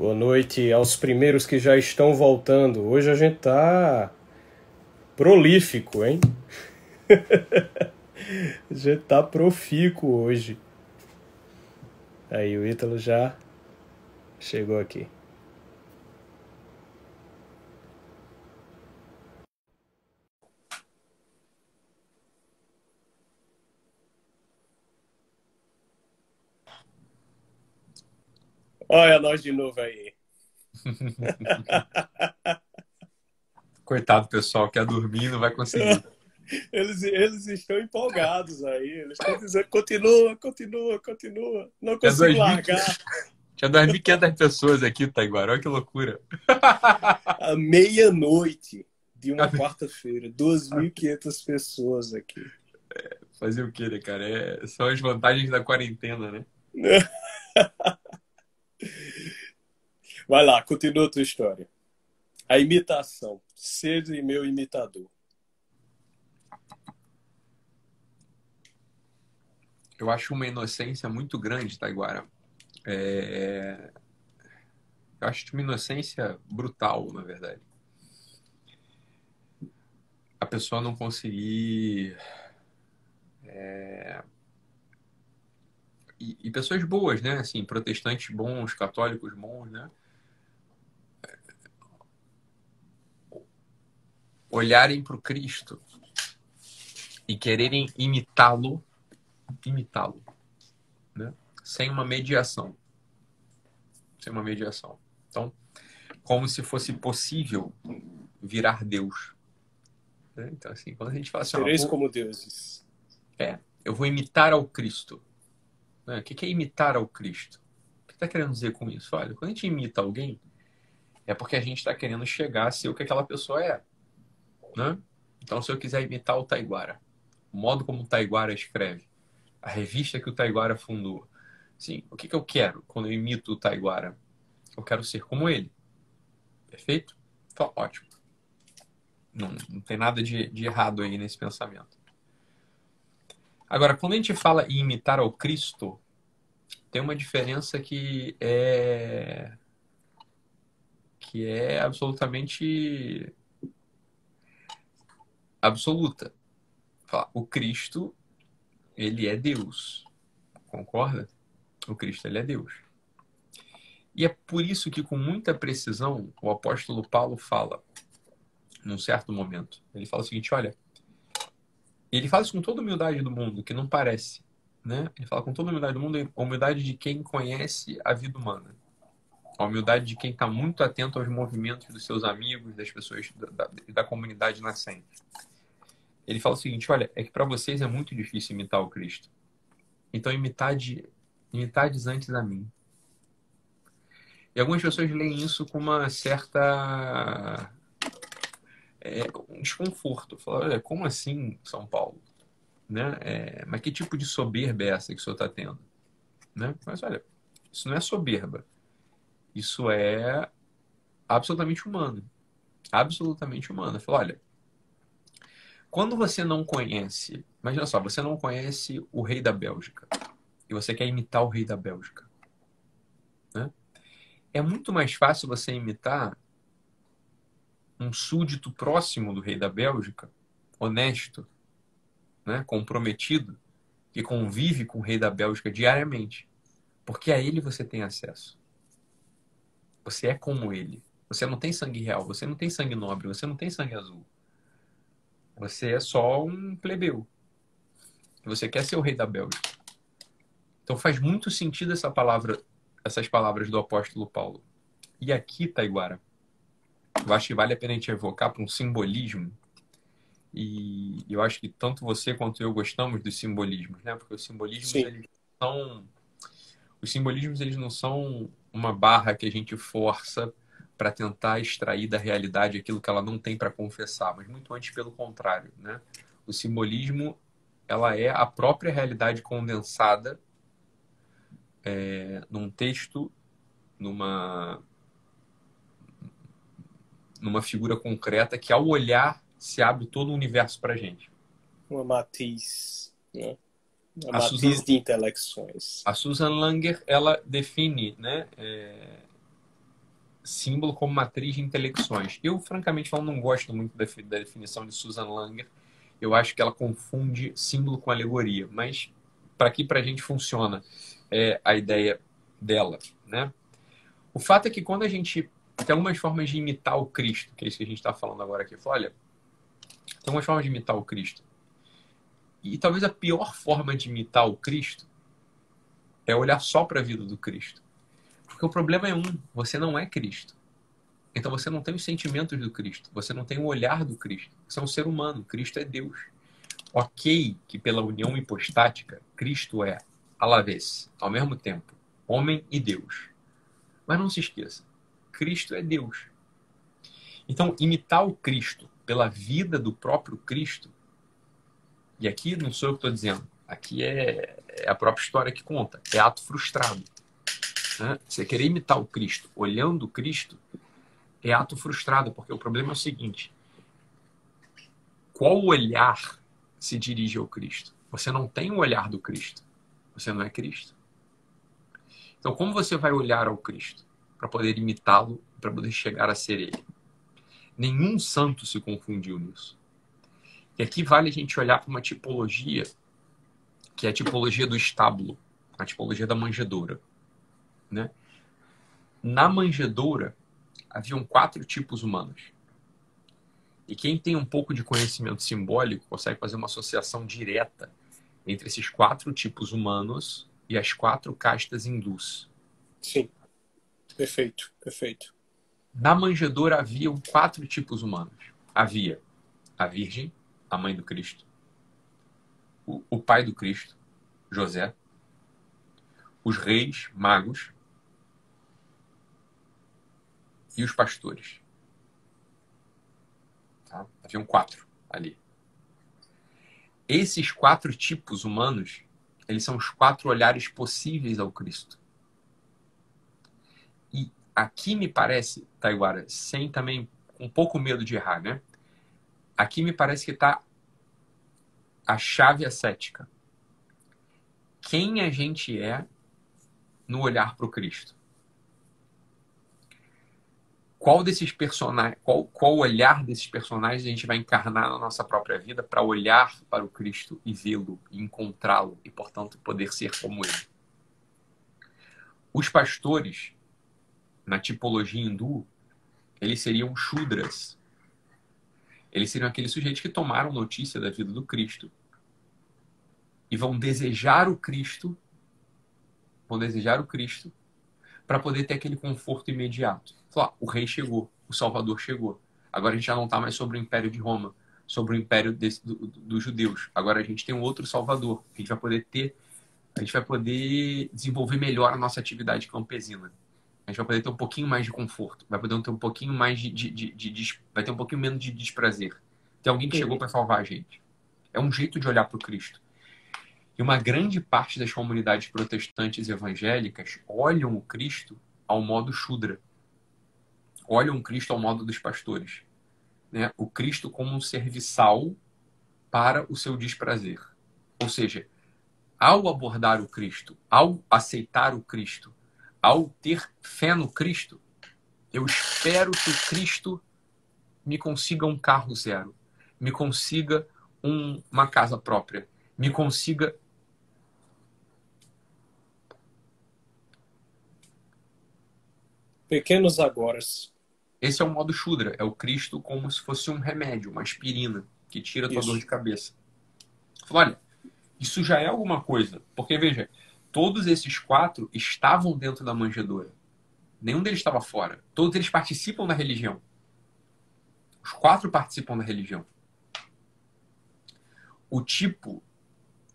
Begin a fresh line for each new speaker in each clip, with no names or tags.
Boa noite aos primeiros que já estão voltando. Hoje a gente tá prolífico, hein? a gente tá profícuo hoje. Aí o Ítalo já chegou aqui. Olha nós de novo aí.
Coitado pessoal, quer dormir não vai conseguir.
Eles, eles estão empolgados aí. Eles estão dizendo: continua, continua, continua. Não consigo largar.
Tinha 2.500 pessoas aqui, Taiguara. Olha que loucura.
À meia-noite de uma quarta-feira, 2.500 pessoas aqui.
É, fazer o quê, né, cara? É, são as vantagens da quarentena, né?
Vai lá, continua a tua história. A imitação. Seja meu imitador.
Eu acho uma inocência muito grande, Taiguara. É... Eu acho uma inocência brutal, na verdade. A pessoa não conseguir. É e, e, pessoas boas, né? Assim, protestantes bons, católicos bons, né? Olharem para o Cristo e quererem imitá-lo, imitá-lo, né? Sem uma mediação, sem uma mediação. Então, como se fosse possível virar Deus. Né? Então, assim, quando a gente fala assim,
Sereis como deuses.
É, eu vou imitar ao Cristo. Né? O que é imitar ao Cristo? O que está querendo dizer com isso? Olha, quando a gente imita alguém, é porque a gente está querendo chegar a ser o que aquela pessoa é. Né? Então, se eu quiser imitar o Taiguara, o modo como o Taiguara escreve, a revista que o Taiguara fundou, sim, o que, que eu quero quando eu imito o Taiguara? Eu quero ser como ele. Perfeito? Então, ótimo. Não, não tem nada de, de errado aí nesse pensamento. Agora, quando a gente fala em imitar ao Cristo, tem uma diferença que é que é absolutamente absoluta. O Cristo, ele é Deus. Concorda? O Cristo, ele é Deus. E é por isso que, com muita precisão, o apóstolo Paulo fala, num certo momento, ele fala o seguinte: olha, ele fala isso com toda a humildade do mundo, que não parece. Né? Ele fala com toda a humildade do mundo, a humildade de quem conhece a vida humana. A humildade de quem está muito atento aos movimentos dos seus amigos, das pessoas da, da, da comunidade nascente. Ele fala o seguinte: olha, é que para vocês é muito difícil imitar o Cristo. Então, imitade, imitades antes a mim. E algumas pessoas leem isso com uma certa é, um desconforto. Falar, olha, como assim São Paulo? Né? É, mas que tipo de soberba é essa que o senhor está tendo? Né? Mas olha, isso não é soberba. Isso é absolutamente humano. Absolutamente humano. Fala, olha, quando você não conhece, imagina só, você não conhece o rei da Bélgica e você quer imitar o rei da Bélgica. Né? É muito mais fácil você imitar um súdito próximo do rei da Bélgica, honesto, né, comprometido, que convive com o rei da Bélgica diariamente. Porque a ele você tem acesso. Você é como ele. Você não tem sangue real, você não tem sangue nobre, você não tem sangue azul. Você é só um plebeu. Você quer ser o rei da Bélgica. Então faz muito sentido essa palavra, essas palavras do apóstolo Paulo. E aqui, Taiguara, eu acho que vale a pena a gente evocar para um simbolismo. E eu acho que tanto você quanto eu gostamos dos simbolismos, né? Porque os simbolismos Sim. eles são os simbolismos eles não são uma barra que a gente força para tentar extrair da realidade aquilo que ela não tem para confessar, mas muito antes pelo contrário, né? O simbolismo ela é a própria realidade condensada é, num texto, numa numa figura concreta que, ao olhar, se abre todo o universo para gente.
Uma matiz, né? Uma a matiz Susan, de intelecções.
A Susan Langer, ela define, né? É, símbolo como matriz de intelecções. Eu, francamente não gosto muito da, da definição de Susan Langer. Eu acho que ela confunde símbolo com alegoria, mas para aqui para a gente funciona é, a ideia dela, né? O fato é que quando a gente tem algumas formas de imitar o Cristo, que é isso que a gente está falando agora aqui, olha, tem algumas formas de imitar o Cristo. E talvez a pior forma de imitar o Cristo é olhar só para a vida do Cristo. Porque o problema é um, você não é Cristo. Então você não tem os sentimentos do Cristo, você não tem o olhar do Cristo. Você é um ser humano, Cristo é Deus. Ok que pela união hipostática, Cristo é, à la vez, ao mesmo tempo, homem e Deus. Mas não se esqueça, Cristo é Deus. Então, imitar o Cristo pela vida do próprio Cristo, e aqui não sou eu que estou dizendo, aqui é, é, a própria história que conta, é ato frustrado. Né? Você querer imitar o Cristo olhando o Cristo é ato frustrado, porque o problema é o seguinte: qual olhar se dirige ao Cristo? Você não tem o olhar do Cristo, você não é Cristo. Então, como você vai olhar ao Cristo para poder imitá-lo, para poder chegar a ser ele? Nenhum santo se confundiu nisso. E aqui vale a gente olhar para uma tipologia, que é a tipologia do estábulo, a tipologia da manjedoura. Né? Na manjedoura, haviam quatro tipos humanos. E quem tem um pouco de conhecimento simbólico consegue fazer uma associação direta entre esses quatro tipos humanos e as quatro castas hindus.
Sim. Perfeito, perfeito.
Na manjedoura havia quatro tipos humanos. Havia a Virgem, a mãe do Cristo, o, o pai do Cristo, José, os reis, magos e os pastores. Tá? Haviam quatro ali. Esses quatro tipos humanos eles são os quatro olhares possíveis ao Cristo. Aqui me parece, Taiguara, sem também um pouco medo de errar, né? Aqui me parece que está a chave ascética. Quem a gente é no olhar para o Cristo? qual desses personagens, qual, qual olhar desses personagens a gente vai encarnar na nossa própria vida para olhar para o Cristo e vê-lo, encontrá-lo e, portanto, poder ser como ele. Os pastores, na tipologia hindu, eles seriam Shudras. Eles seriam aqueles sujeitos que tomaram notícia da vida do Cristo e vão desejar o Cristo, vão desejar o Cristo para poder ter aquele conforto imediato. Falar, o rei chegou, o Salvador chegou. Agora a gente já não está mais sobre o Império de Roma, sobre o Império do, do, dos judeus. Agora a gente tem um outro Salvador. A gente vai poder ter, a gente vai poder desenvolver melhor a nossa atividade campesina. A gente vai poder ter um pouquinho mais de conforto, vai poder ter um pouquinho mais de, de, de, de vai ter um pouquinho menos de desprazer. Tem alguém que chegou para salvar a gente. É um jeito de olhar para o Cristo. E uma grande parte das comunidades protestantes evangélicas olham o Cristo ao modo Shudra. Olham o Cristo ao modo dos pastores. Né? O Cristo como um serviçal para o seu desprazer. Ou seja, ao abordar o Cristo, ao aceitar o Cristo, ao ter fé no Cristo, eu espero que o Cristo me consiga um carro zero, me consiga um, uma casa própria, me consiga
Pequenos agoras.
Esse é o modo Shudra, é o Cristo como se fosse um remédio, uma aspirina, que tira a tua isso. dor de cabeça. olha, isso já é alguma coisa. Porque, veja, todos esses quatro estavam dentro da manjedoura. Nenhum deles estava fora. Todos eles participam da religião. Os quatro participam da religião. O tipo,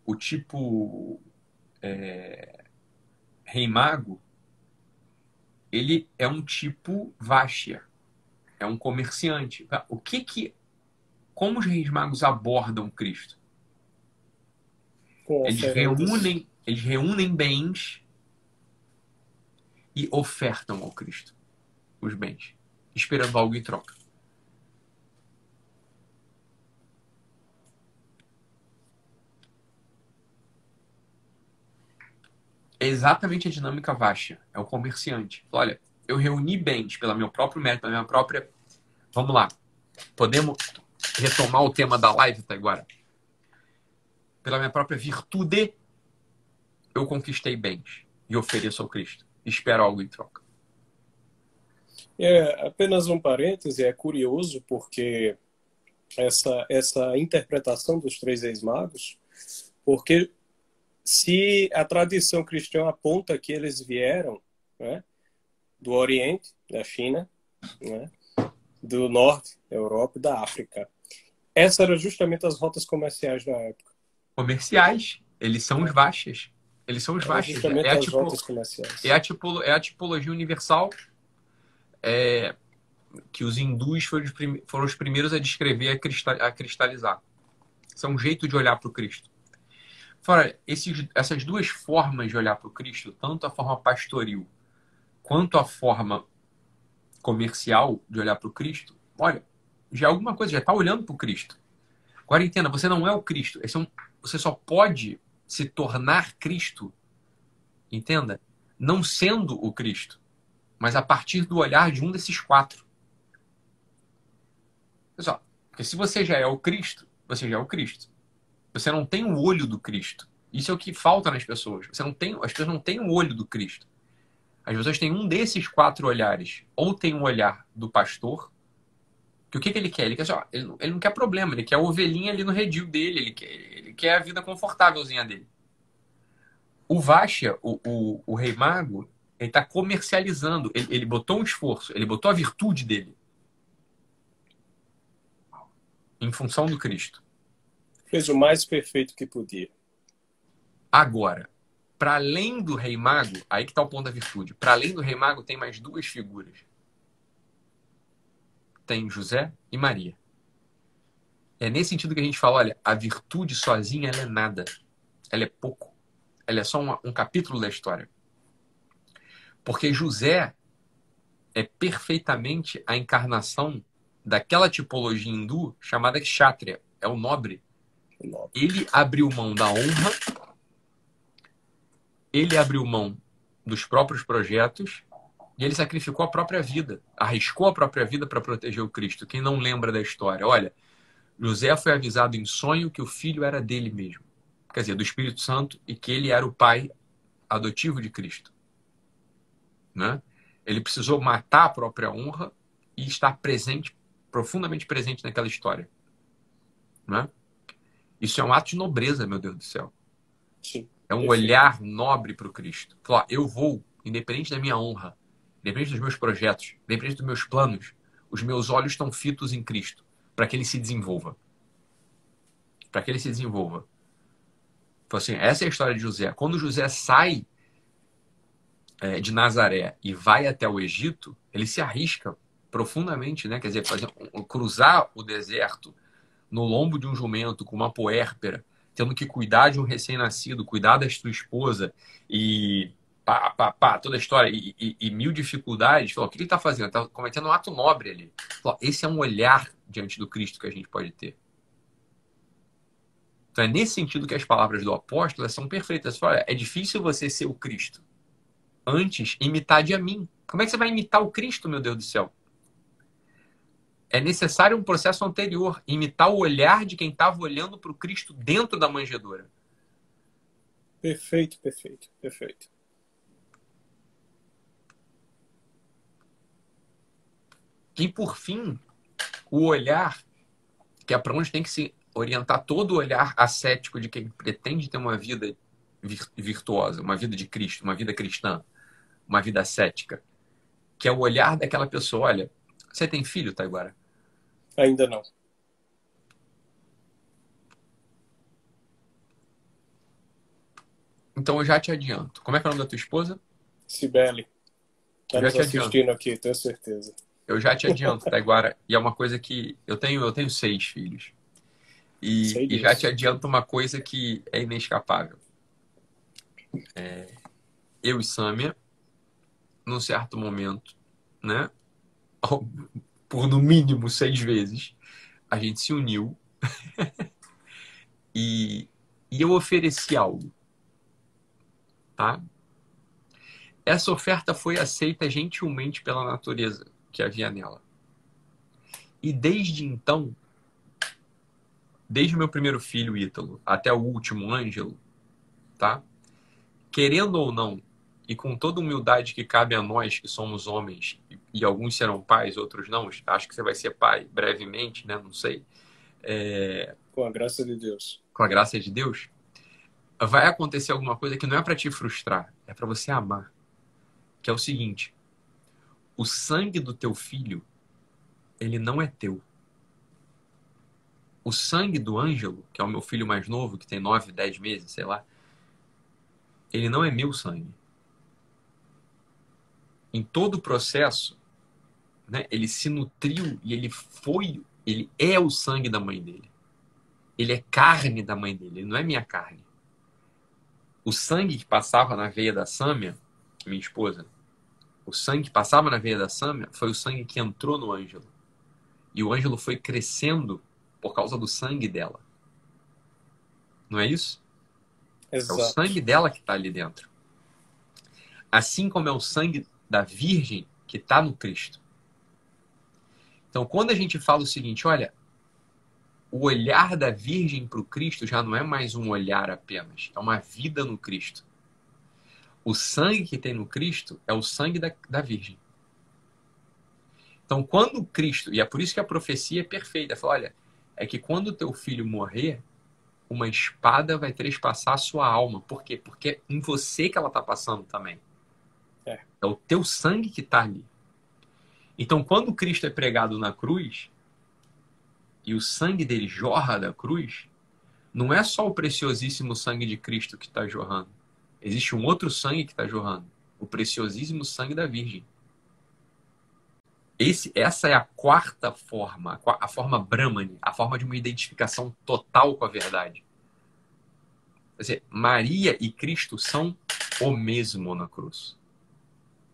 o tipo é, rei mago, ele é um tipo Váxia, é um comerciante. O que que, como os reis magos abordam Cristo? eles reúnem, eles reúnem bens e ofertam ao Cristo os bens, esperando algo em troca. É exatamente a dinâmica Vasha. É o comerciante. Olha, eu reuni bens pelo meu próprio mérito, pela minha própria. Vamos lá. Podemos retomar o tema da live até agora? Pela minha própria virtude, eu conquistei bens e ofereço ao Cristo. Espero algo em troca.
É apenas um parêntese, é curioso porque essa, essa interpretação dos três ex-magos, porque se a tradição cristã aponta que eles vieram né, do Oriente, da China, né, do Norte, da Europa e da África. Essas eram justamente as rotas comerciais da época.
Comerciais? Eles são os Vaxas. Eles são os Vaxas. É, a tipo, é, a tipo, é a tipologia universal é, que os hindus foram os, foram os primeiros a descrever, a, cristal, a cristalizar. São um jeito de olhar para o Cristo. Fora, esses, essas duas formas de olhar para o Cristo, tanto a forma pastoril quanto a forma comercial de olhar para o Cristo, olha, já é alguma coisa, já está olhando para o Cristo. Agora entenda, você não é o Cristo. É você só pode se tornar Cristo, entenda, não sendo o Cristo, mas a partir do olhar de um desses quatro. Pessoal, porque se você já é o Cristo, você já é o Cristo. Você não tem o olho do Cristo. Isso é o que falta nas pessoas. Você não tem, as pessoas não têm o olho do Cristo. As pessoas têm um desses quatro olhares. Ou tem o um olhar do pastor, que o que, que ele quer? Ele, quer assim, ó, ele, ele, não quer problema, ele quer a ovelhinha ali no redil dele, ele quer, ele quer a vida confortávelzinha dele. O Vasha, o, o, o rei mago, ele está comercializando. Ele, ele botou um esforço, ele botou a virtude dele em função do Cristo.
Fez o mais perfeito que podia.
Agora, para além do rei mago, aí que está o ponto da virtude. Para além do rei mago, tem mais duas figuras. Tem José e Maria. É nesse sentido que a gente fala, olha, a virtude sozinha ela é nada. Ela é pouco. Ela é só um, um capítulo da história. Porque José é perfeitamente a encarnação daquela tipologia hindu chamada kshatriya, é o nobre. Ele abriu mão da honra, ele abriu mão dos próprios projetos e ele sacrificou a própria vida, arriscou a própria vida para proteger o Cristo. Quem não lembra da história, olha, José foi avisado em sonho que o filho era dele mesmo, quer dizer, do Espírito Santo, e que ele era o pai adotivo de Cristo. Né? Ele precisou matar a própria honra e estar presente profundamente presente naquela história. Né? Isso é um ato de nobreza, meu Deus do céu.
Sim.
É um olhar nobre para o Cristo. Falar, eu vou, independente da minha honra, independente dos meus projetos, independente dos meus planos, os meus olhos estão fitos em Cristo, para que ele se desenvolva. Para que ele se desenvolva. Então, assim, essa é a história de José. Quando José sai é, de Nazaré e vai até o Egito, ele se arrisca profundamente, né? Quer dizer, fazer, cruzar o deserto no lombo de um jumento com uma poérpera, tendo que cuidar de um recém-nascido, cuidar da sua esposa e pá, pá, pá, toda a história e, e, e mil dificuldades. Falou, o que ele está fazendo? Está cometendo um ato nobre ali. Falou, esse é um olhar diante do Cristo que a gente pode ter. Então é nesse sentido que as palavras do apóstolo são perfeitas. Fala, é difícil você ser o Cristo. Antes, imitar de a mim. Como é que você vai imitar o Cristo, meu Deus do céu? é necessário um processo anterior, imitar o olhar de quem estava olhando para o Cristo dentro da manjedoura.
Perfeito, perfeito, perfeito.
E por fim, o olhar, que é para onde tem que se orientar todo o olhar ascético de quem pretende ter uma vida virtuosa, uma vida de Cristo, uma vida cristã, uma vida ascética, que é o olhar daquela pessoa, olha, você tem filho, Taiguara?
Ainda não.
Então eu já te adianto. Como é que é o nome da tua esposa?
Sibeli. Tá nos assistindo adianto. aqui, tenho certeza.
Eu já te adianto, Taiguara. e é uma coisa que eu tenho, eu tenho seis filhos. E, e já te adianto uma coisa que é inescapável. É, eu e Sâmia, num certo momento, né? por no mínimo seis vezes, a gente se uniu e, e eu ofereci algo. Tá? essa oferta foi aceita gentilmente pela natureza que havia nela. E desde então, desde o meu primeiro filho, Ítalo, até o último, Ângelo, tá? Querendo ou não, e com toda humildade que cabe a nós que somos homens, e alguns serão pais, outros não, acho que você vai ser pai brevemente, né? Não sei. É...
Com a graça de Deus.
Com a graça de Deus, vai acontecer alguma coisa que não é para te frustrar, é para você amar. Que é o seguinte: o sangue do teu filho, ele não é teu. O sangue do Ângelo, que é o meu filho mais novo, que tem 9, 10 meses, sei lá, ele não é meu sangue em todo o processo, né, ele se nutriu e ele foi, ele é o sangue da mãe dele. Ele é carne da mãe dele, ele não é minha carne. O sangue que passava na veia da Sâmia, minha esposa, o sangue que passava na veia da Sâmia foi o sangue que entrou no Ângelo. E o Ângelo foi crescendo por causa do sangue dela. Não é isso?
Exato.
É o sangue dela que está ali dentro. Assim como é o sangue da Virgem que está no Cristo. Então, quando a gente fala o seguinte, olha, o olhar da Virgem para o Cristo já não é mais um olhar apenas, é uma vida no Cristo. O sangue que tem no Cristo é o sangue da, da Virgem. Então, quando o Cristo, e é por isso que a profecia é perfeita, fala, olha, é que quando teu filho morrer, uma espada vai trespassar a sua alma. Por quê? Porque é em você que ela está passando também. É. é o teu sangue que está ali. Então, quando Cristo é pregado na cruz e o sangue dele jorra da cruz, não é só o preciosíssimo sangue de Cristo que está jorrando. Existe um outro sangue que está jorrando. O preciosíssimo sangue da Virgem. Esse, essa é a quarta forma, a forma Brahmani, a forma de uma identificação total com a verdade. Quer dizer, Maria e Cristo são o mesmo na cruz.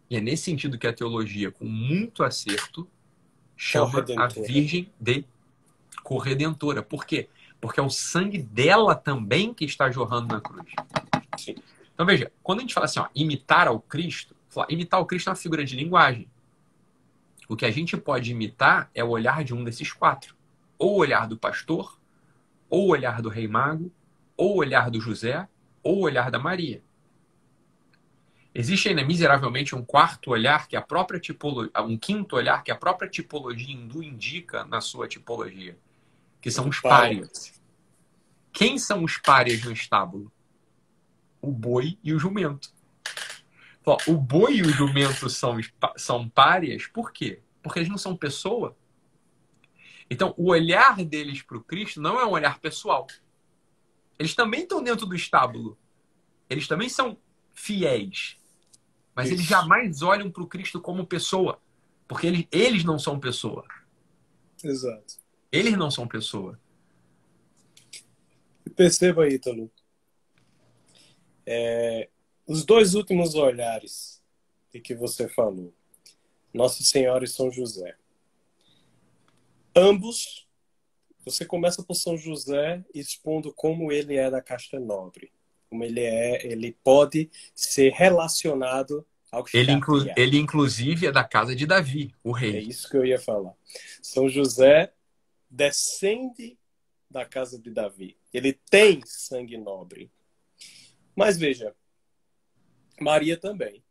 E é nesse sentido que a teologia, com muito acerto, chama a Virgem de corredentora. Por quê? Porque é o sangue dela também que está jorrando na cruz. Sim. Então veja, quando a gente fala assim, ó, imitar ao Cristo, imitar o Cristo é uma figura de linguagem. O que a gente pode imitar é o olhar de um desses quatro. Ou o olhar do pastor, ou o olhar do rei mago, ou o olhar do José, ou o olhar da Maria. Existe ainda miseravelmente um quarto olhar que a própria tipologia, um quinto olhar que a própria tipologia hindu indica na sua tipologia, que são os párias. Quem são os párias no estábulo? O boi e o jumento. O boi e o jumento são, são párias por quê? Porque eles não são pessoa. Então, o olhar deles para o Cristo não é um olhar pessoal. Eles também estão dentro do estábulo. Eles também são fiéis. Mas Isso. eles jamais olham para o Cristo como pessoa, porque eles, eles não são pessoa.
Exato.
Eles não são pessoa.
E perceba, Ítalo, é, os dois últimos olhares de que você falou, Nossa Senhora e São José. Ambos, você começa por São José expondo como ele é da casta nobre como ele é, ele pode ser relacionado ao
ele, inclu ele inclusive é da casa de Davi, o rei.
É isso que eu ia falar. São José descende da casa de Davi. Ele tem sangue nobre. Mas veja, Maria também.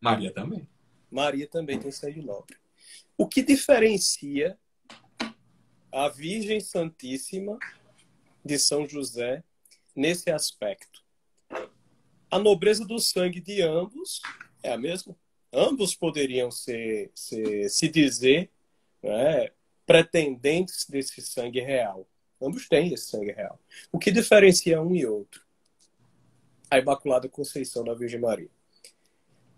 Maria também.
Maria também tem sangue nobre. O que diferencia a Virgem Santíssima de São José nesse aspecto? a nobreza do sangue de ambos é a mesma. Ambos poderiam ser, ser se dizer né, pretendentes desse sangue real. Ambos têm esse sangue real. O que diferencia um e outro? A Imaculada Conceição da Virgem Maria.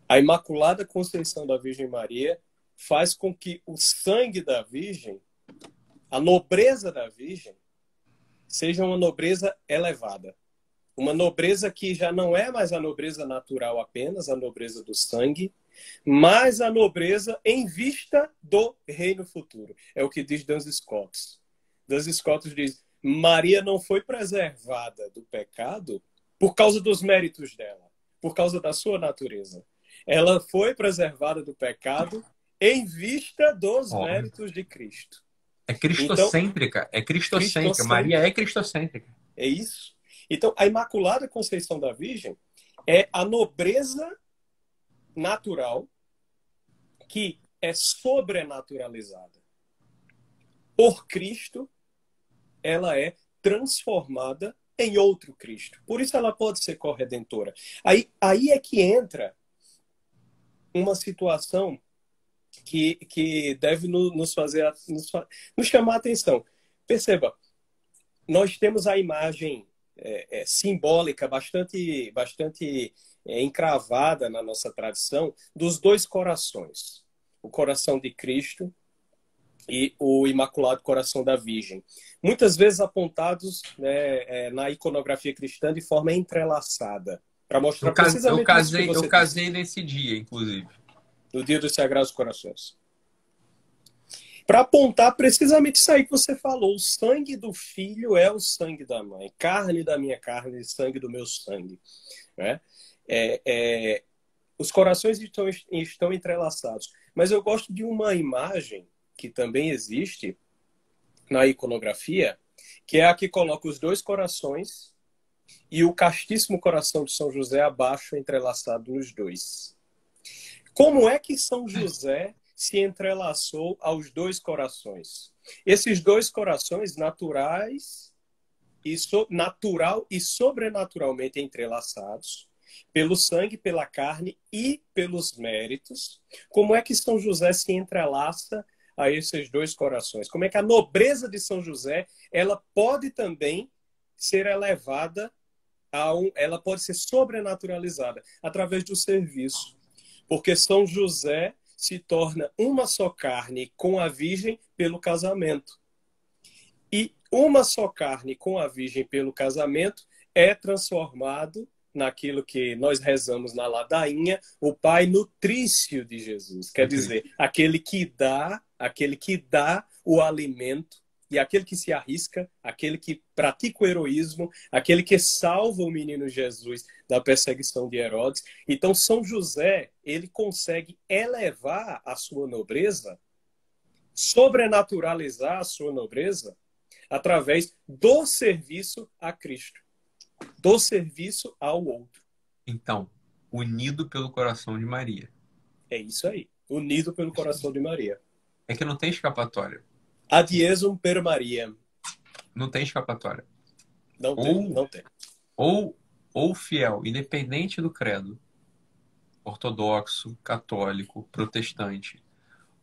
A Imaculada Conceição da Virgem Maria faz com que o sangue da Virgem, a nobreza da Virgem, seja uma nobreza elevada uma nobreza que já não é mais a nobreza natural apenas, a nobreza do sangue, mas a nobreza em vista do reino futuro. É o que diz Duns Scots. Duns Scots diz: Maria não foi preservada do pecado por causa dos méritos dela, por causa da sua natureza. ela foi preservada do pecado em vista dos oh. méritos de Cristo.
É cristocêntrica, então, é cristocêntrica. cristocêntrica. Maria é cristocêntrica.
É isso. Então, a Imaculada Conceição da Virgem é a nobreza natural que é sobrenaturalizada. Por Cristo, ela é transformada em outro Cristo. Por isso ela pode ser corredentora. Aí, aí é que entra uma situação que, que deve nos fazer nos, nos chamar a atenção. Perceba, nós temos a imagem é, é, simbólica bastante, bastante é, encravada na nossa tradição dos dois corações: o coração de Cristo e o Imaculado Coração da Virgem. Muitas vezes apontados né, é, na iconografia cristã de forma entrelaçada, para mostrar
eu precisamente eu casei, Eu casei nesse dia, inclusive.
No dia dos Sagrados Corações. Para apontar precisamente isso aí que você falou. O sangue do filho é o sangue da mãe. Carne da minha carne e sangue do meu sangue. Né? É, é, os corações estão, estão entrelaçados. Mas eu gosto de uma imagem que também existe na iconografia, que é a que coloca os dois corações e o castíssimo coração de São José abaixo, entrelaçado nos dois. Como é que São José se entrelaçou aos dois corações? Esses dois corações naturais e so, natural e sobrenaturalmente entrelaçados pelo sangue, pela carne e pelos méritos. Como é que São José se entrelaça a esses dois corações? Como é que a nobreza de São José ela pode também ser elevada a um, ela pode ser sobrenaturalizada através do serviço, porque São José se torna uma só carne com a Virgem pelo casamento. E uma só carne com a Virgem pelo casamento é transformado naquilo que nós rezamos na ladainha, o Pai nutrício de Jesus. Quer dizer, aquele que dá, aquele que dá o alimento e aquele que se arrisca, aquele que pratica o heroísmo, aquele que salva o menino Jesus da perseguição de Herodes. Então, São José, ele consegue elevar a sua nobreza, sobrenaturalizar a sua nobreza, através do serviço a Cristo do serviço ao outro.
Então, unido pelo coração de Maria.
É isso aí. Unido pelo coração de Maria.
É que não tem escapatória.
Adiesum per Maria.
Não tem escapatória.
Não ou, tem, não tem.
Ou, ou fiel, independente do credo, ortodoxo, católico, protestante,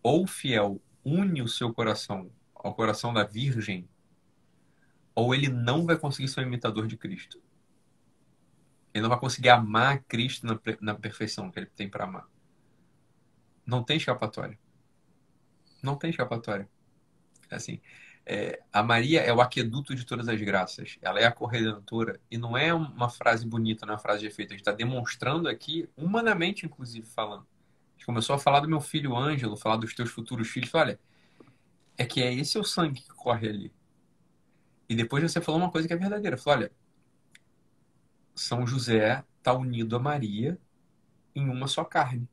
ou fiel une o seu coração ao coração da Virgem, ou ele não vai conseguir ser um imitador de Cristo. Ele não vai conseguir amar Cristo na, na perfeição que ele tem para amar. Não tem escapatória. Não tem escapatória. Assim, é, a Maria é o aqueduto de todas as graças. Ela é a corredentora. E não é uma frase bonita, não é uma frase de efeito. A gente está demonstrando aqui, humanamente, inclusive, falando. A gente começou a falar do meu filho Ângelo, falar dos teus futuros filhos. Olha, é que é esse o sangue que corre ali. E depois você falou uma coisa que é verdadeira. Falou, olha, São José está unido a Maria em uma só carne.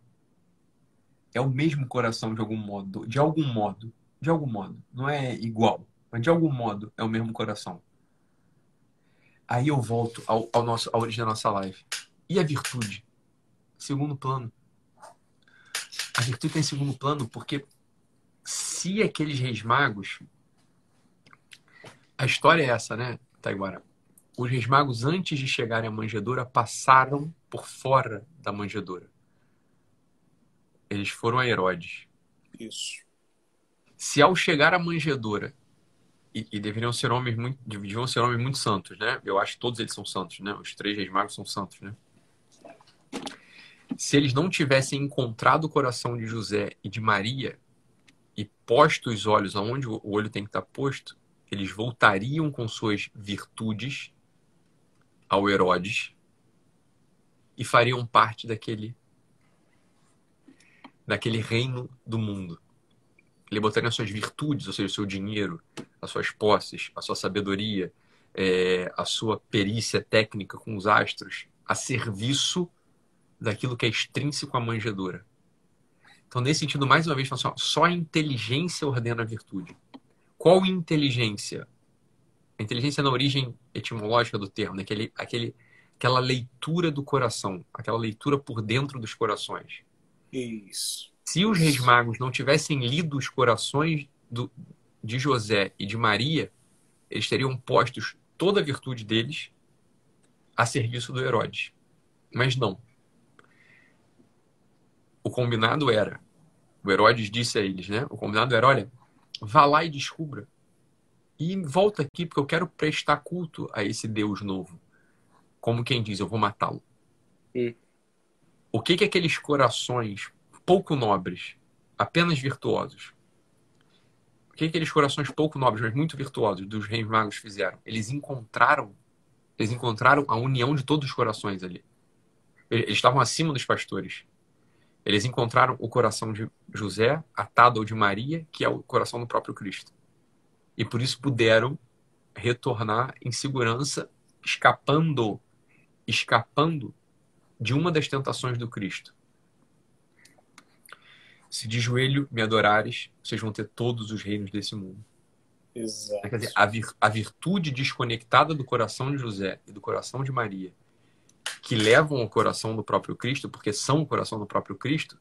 É o mesmo coração de algum modo, de algum modo, de algum modo. Não é igual, mas de algum modo é o mesmo coração. Aí eu volto ao, ao nosso, à origem da nossa live. E a virtude? Segundo plano. A virtude tem segundo plano porque se aqueles reis magos a história é essa, né, Taiguara? Os reis magos, antes de chegarem à manjedoura, passaram por fora da manjedoura. Eles foram a Herodes.
Isso.
Se ao chegar à manjedoura, e, e, deveriam ser homens muito, deviam ser homens muito santos, né? Eu acho que todos eles são santos, né? Os três reis magos são santos, né? Se eles não tivessem encontrado o coração de José e de Maria e posto os olhos aonde o olho tem que estar posto, eles voltariam com suas virtudes ao Herodes e fariam parte daquele daquele reino do mundo. Ele botaria as suas virtudes, ou seja, o seu dinheiro, as suas posses, a sua sabedoria, é, a sua perícia técnica com os astros, a serviço daquilo que é extrínseco à manjedoura. Então, nesse sentido, mais uma vez, assim, só a inteligência ordena a virtude. Qual inteligência? A inteligência na origem etimológica do termo, né? aquele, aquele, aquela leitura do coração, aquela leitura por dentro dos corações.
Isso.
Se os reis magos não tivessem lido os corações do, de José e de Maria, eles teriam postos toda a virtude deles a serviço do Herodes. Mas não. O combinado era, o Herodes disse a eles, né? O combinado era, olha, vá lá e descubra. E volta aqui porque eu quero prestar culto a esse Deus novo. Como quem diz, eu vou matá-lo. O que que aqueles corações pouco nobres, apenas virtuosos, o que aqueles corações pouco nobres, mas muito virtuosos dos reis magos fizeram? Eles encontraram, eles encontraram a união de todos os corações ali. Eles estavam acima dos pastores. Eles encontraram o coração de José atado ao de Maria, que é o coração do próprio Cristo. E por isso puderam retornar em segurança, escapando, escapando de uma das tentações do Cristo. Se de joelho me adorares, vocês vão ter todos os reinos desse mundo.
Exato.
Quer dizer, a, vir, a virtude desconectada do coração de José e do coração de Maria que levam ao coração do próprio Cristo, porque são o coração do próprio Cristo,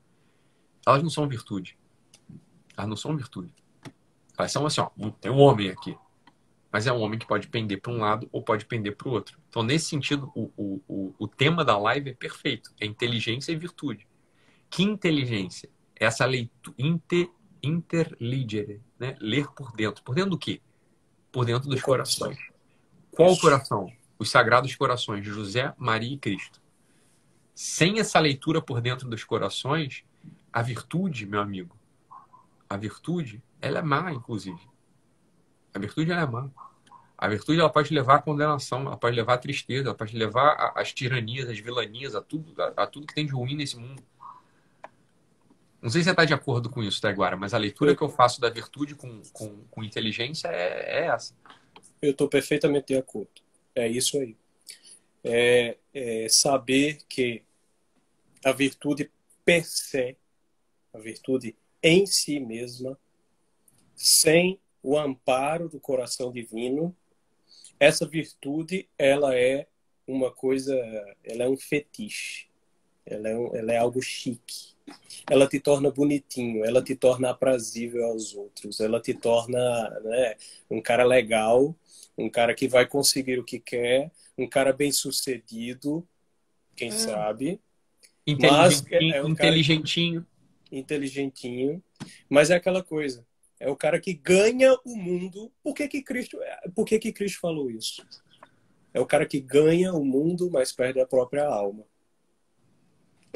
elas não são virtude. Elas não são virtude. Elas são assim, ó, tem um homem aqui. Mas é um homem que pode pender para um lado ou pode pender para o outro. Então, nesse sentido, o, o, o, o tema da live é perfeito. É inteligência e virtude. Que inteligência? Essa leitura inter, interligere, né? Ler por dentro. Por dentro do quê? Por dentro dos corações. Qual o coração? os sagrados corações de José, Maria e Cristo. Sem essa leitura por dentro dos corações, a virtude, meu amigo, a virtude, ela é má, inclusive. A virtude é má. A virtude ela pode levar à condenação, ela pode levar à tristeza, ela pode levar às tiranias, às vilanias, a tudo, a, a tudo que tem de ruim nesse mundo. Não sei se você está de acordo com isso, Taguara, mas a leitura que eu faço da virtude com, com, com inteligência é, é essa.
Eu estou perfeitamente de acordo. É isso aí. É, é saber que a virtude per se, a virtude em si mesma, sem o amparo do coração divino, essa virtude ela é uma coisa, ela é um fetiche, ela é, um, ela é algo chique. Ela te torna bonitinho, ela te torna aprazível aos outros, ela te torna né, um cara legal um cara que vai conseguir o que quer, um cara bem sucedido, quem é. sabe.
Inteligentinho, é um inteligentinho.
inteligentinho. Mas é aquela coisa. É o cara que ganha o mundo. Por que, que Cristo. Por que, que Cristo falou isso? É o cara que ganha o mundo, mas perde a própria alma.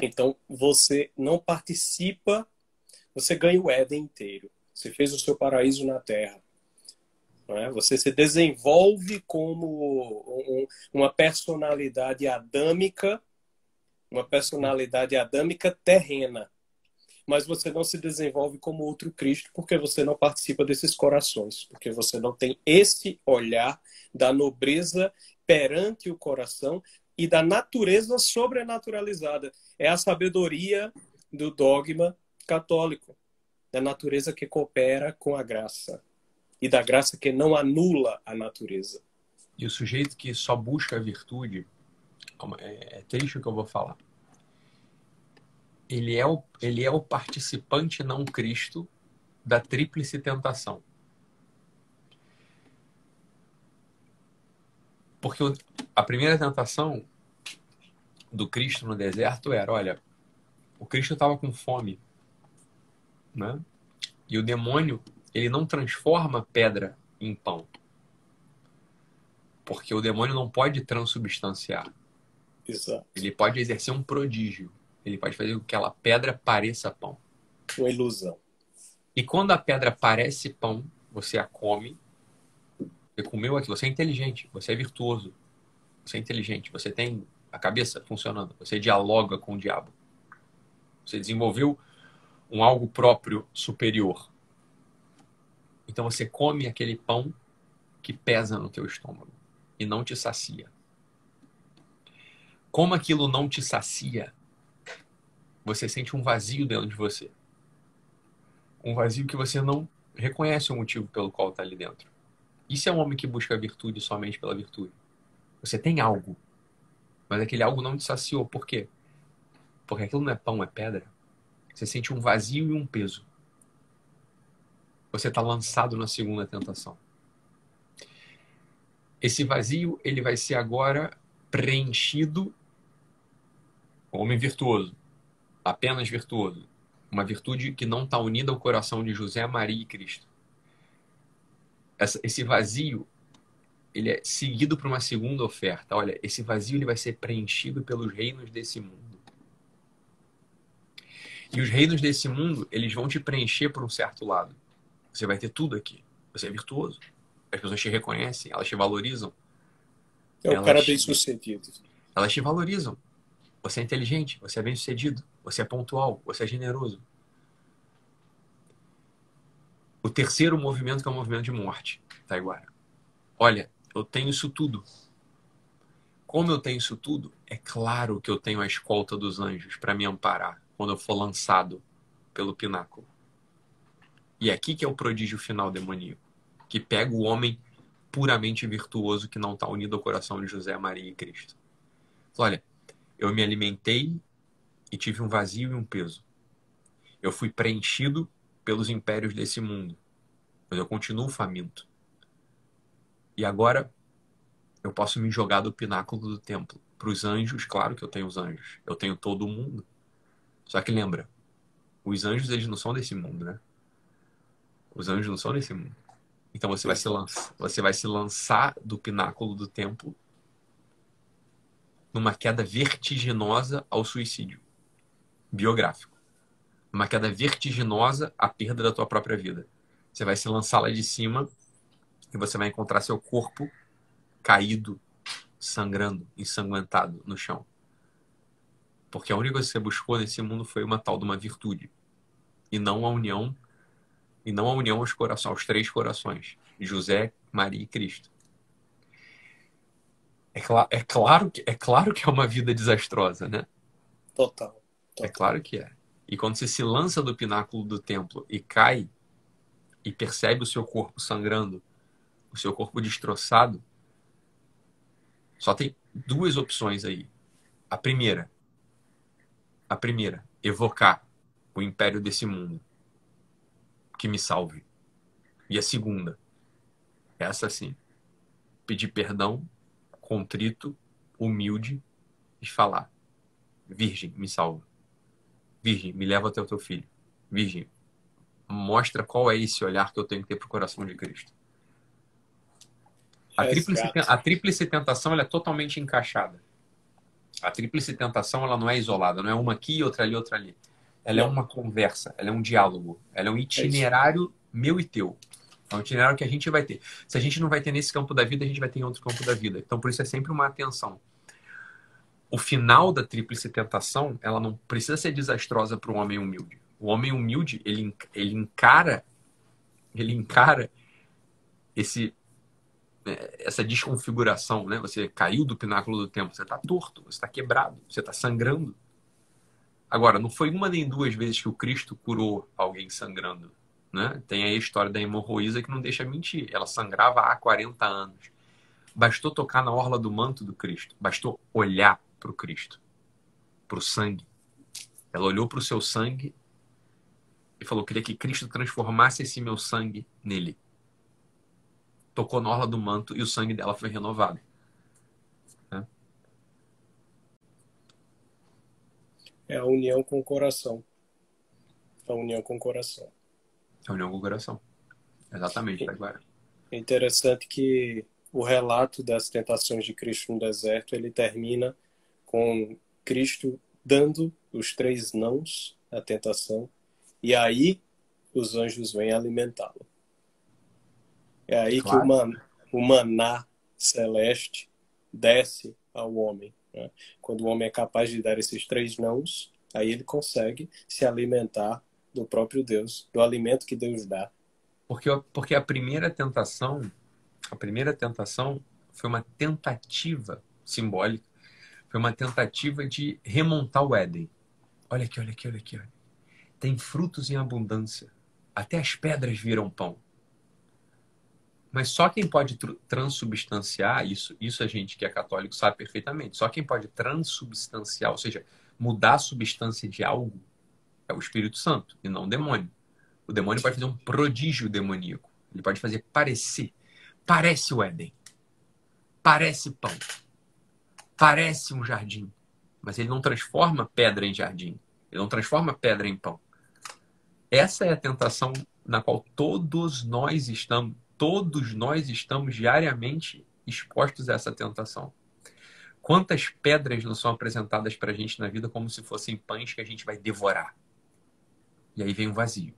Então você não participa, você ganha o Éden inteiro. Você fez o seu paraíso na terra. É? Você se desenvolve como um, uma personalidade adâmica, uma personalidade adâmica terrena. Mas você não se desenvolve como outro Cristo porque você não participa desses corações, porque você não tem esse olhar da nobreza perante o coração e da natureza sobrenaturalizada. É a sabedoria do dogma católico, da natureza que coopera com a graça e da graça que não anula a natureza.
E o sujeito que só busca a virtude, é, é triste o que eu vou falar. Ele é o, ele é o participante não Cristo da tríplice tentação. Porque a primeira tentação do Cristo no deserto era, olha, o Cristo estava com fome, né? E o demônio ele não transforma pedra em pão. Porque o demônio não pode transubstanciar.
Exato.
Ele pode exercer um prodígio. Ele pode fazer com que aquela pedra pareça pão.
Uma ilusão.
E quando a pedra parece pão, você a come. Você comeu aquilo. Você é inteligente. Você é virtuoso. Você é inteligente. Você tem a cabeça funcionando. Você dialoga com o diabo. Você desenvolveu um algo próprio superior. Então você come aquele pão que pesa no teu estômago e não te sacia. Como aquilo não te sacia, você sente um vazio dentro de você. Um vazio que você não reconhece o motivo pelo qual está ali dentro. Isso é um homem que busca a virtude somente pela virtude. Você tem algo, mas aquele algo não te saciou. Por quê? Porque aquilo não é pão, é pedra. Você sente um vazio e um peso. Você está lançado na segunda tentação. Esse vazio ele vai ser agora preenchido. Homem virtuoso, apenas virtuoso, uma virtude que não está unida ao coração de José, Maria e Cristo. Essa, esse vazio ele é seguido por uma segunda oferta. Olha, esse vazio ele vai ser preenchido pelos reinos desse mundo. E os reinos desse mundo, eles vão te preencher por um certo lado. Você vai ter tudo aqui. Você é virtuoso. As pessoas te reconhecem, elas te valorizam.
É um cara bem sucedido.
Elas te valorizam. Você é inteligente, você é bem sucedido, você é pontual, você é generoso. O terceiro movimento que é o movimento de morte, Taiguara. Olha, eu tenho isso tudo. Como eu tenho isso tudo, é claro que eu tenho a escolta dos anjos para me amparar quando eu for lançado pelo pináculo. E é aqui que é o prodígio final demoníaco, que pega o homem puramente virtuoso que não está unido ao coração de José, Maria e Cristo. Olha, eu me alimentei e tive um vazio e um peso. Eu fui preenchido pelos impérios desse mundo, mas eu continuo faminto. E agora eu posso me jogar do pináculo do templo. Para os anjos, claro que eu tenho os anjos. Eu tenho todo o mundo. Só que lembra, os anjos eles não são desse mundo, né? Os anjos não são desse mundo. Então você vai se lançar, você vai se lançar do pináculo do templo numa queda vertiginosa ao suicídio biográfico. Uma queda vertiginosa à perda da tua própria vida. Você vai se lançar lá de cima e você vai encontrar seu corpo caído, sangrando, ensanguentado no chão. Porque a única coisa que você buscou nesse mundo foi uma tal de uma virtude. E não a união, e não a união aos corações, aos três corações. José, Maria e Cristo. É, cl é, claro que, é claro que é uma vida desastrosa, né?
Total, total.
É claro que é. E quando você se lança do pináculo do templo e cai e percebe o seu corpo sangrando, o seu corpo destroçado, só tem duas opções aí. A primeira, a primeira, evocar o império desse mundo que me salve. E a segunda, essa sim, pedir perdão, contrito, humilde e falar: Virgem, me salva. Virgem, me leva até o teu filho. Virgem, mostra qual é esse olhar que eu tenho que ter para o coração de Cristo. A tríplice, a tríplice tentação é totalmente encaixada. A tríplice tentação ela não é isolada, não é uma aqui, outra ali, outra ali. Ela é uma conversa, ela é um diálogo, ela é um itinerário é meu e teu. É um itinerário que a gente vai ter. Se a gente não vai ter nesse campo da vida, a gente vai ter em outro campo da vida. Então, por isso é sempre uma atenção. O final da tríplice tentação, ela não precisa ser desastrosa para o homem humilde. O homem humilde, ele, ele encara ele encara esse essa desconfiguração, né? Você caiu do pináculo do tempo, você está torto, você está quebrado, você está sangrando. Agora, não foi uma nem duas vezes que o Cristo curou alguém sangrando. Né? Tem aí a história da hemorroísa que não deixa mentir. Ela sangrava há 40 anos. Bastou tocar na orla do manto do Cristo. Bastou olhar para o Cristo, para o sangue. Ela olhou para o seu sangue e falou: queria que Cristo transformasse esse meu sangue nele tocou na orla do manto e o sangue dela foi renovado. Né?
É a união com o coração. A união com o coração.
A união com o coração. Exatamente,
agora. É interessante que o relato das tentações de Cristo no deserto, ele termina com Cristo dando os três nãos à tentação, e aí os anjos vêm alimentá-lo. É aí claro. que o, man, o maná celeste desce ao homem. Né? Quando o homem é capaz de dar esses três nãos, aí ele consegue se alimentar do próprio Deus, do alimento que Deus dá.
Porque, porque a primeira tentação, a primeira tentação foi uma tentativa simbólica, foi uma tentativa de remontar o Éden. Olha aqui, olha aqui, olha aqui. Olha. Tem frutos em abundância. Até as pedras viram pão. Mas só quem pode transubstanciar, isso, isso a gente que é católico sabe perfeitamente, só quem pode transubstanciar, ou seja, mudar a substância de algo, é o Espírito Santo e não o demônio. O demônio pode fazer um prodígio demoníaco. Ele pode fazer parecer. Parece o Éden. Parece pão. Parece um jardim. Mas ele não transforma pedra em jardim. Ele não transforma pedra em pão. Essa é a tentação na qual todos nós estamos todos nós estamos diariamente expostos a essa tentação. Quantas pedras não são apresentadas para a gente na vida como se fossem pães que a gente vai devorar? E aí vem o vazio.